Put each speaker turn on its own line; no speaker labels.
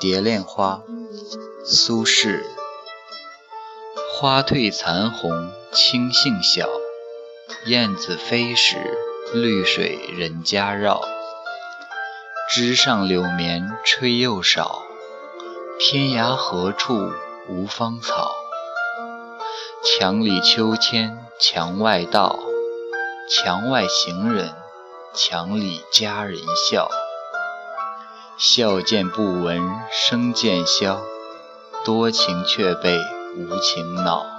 蝶恋花，苏轼。花褪残红青杏小，燕子飞时绿水人家绕。枝上柳绵吹又少，天涯何处无芳草？墙里秋千墙外道，墙外行人墙里佳人笑。笑渐不闻声渐消，多情却被无情恼。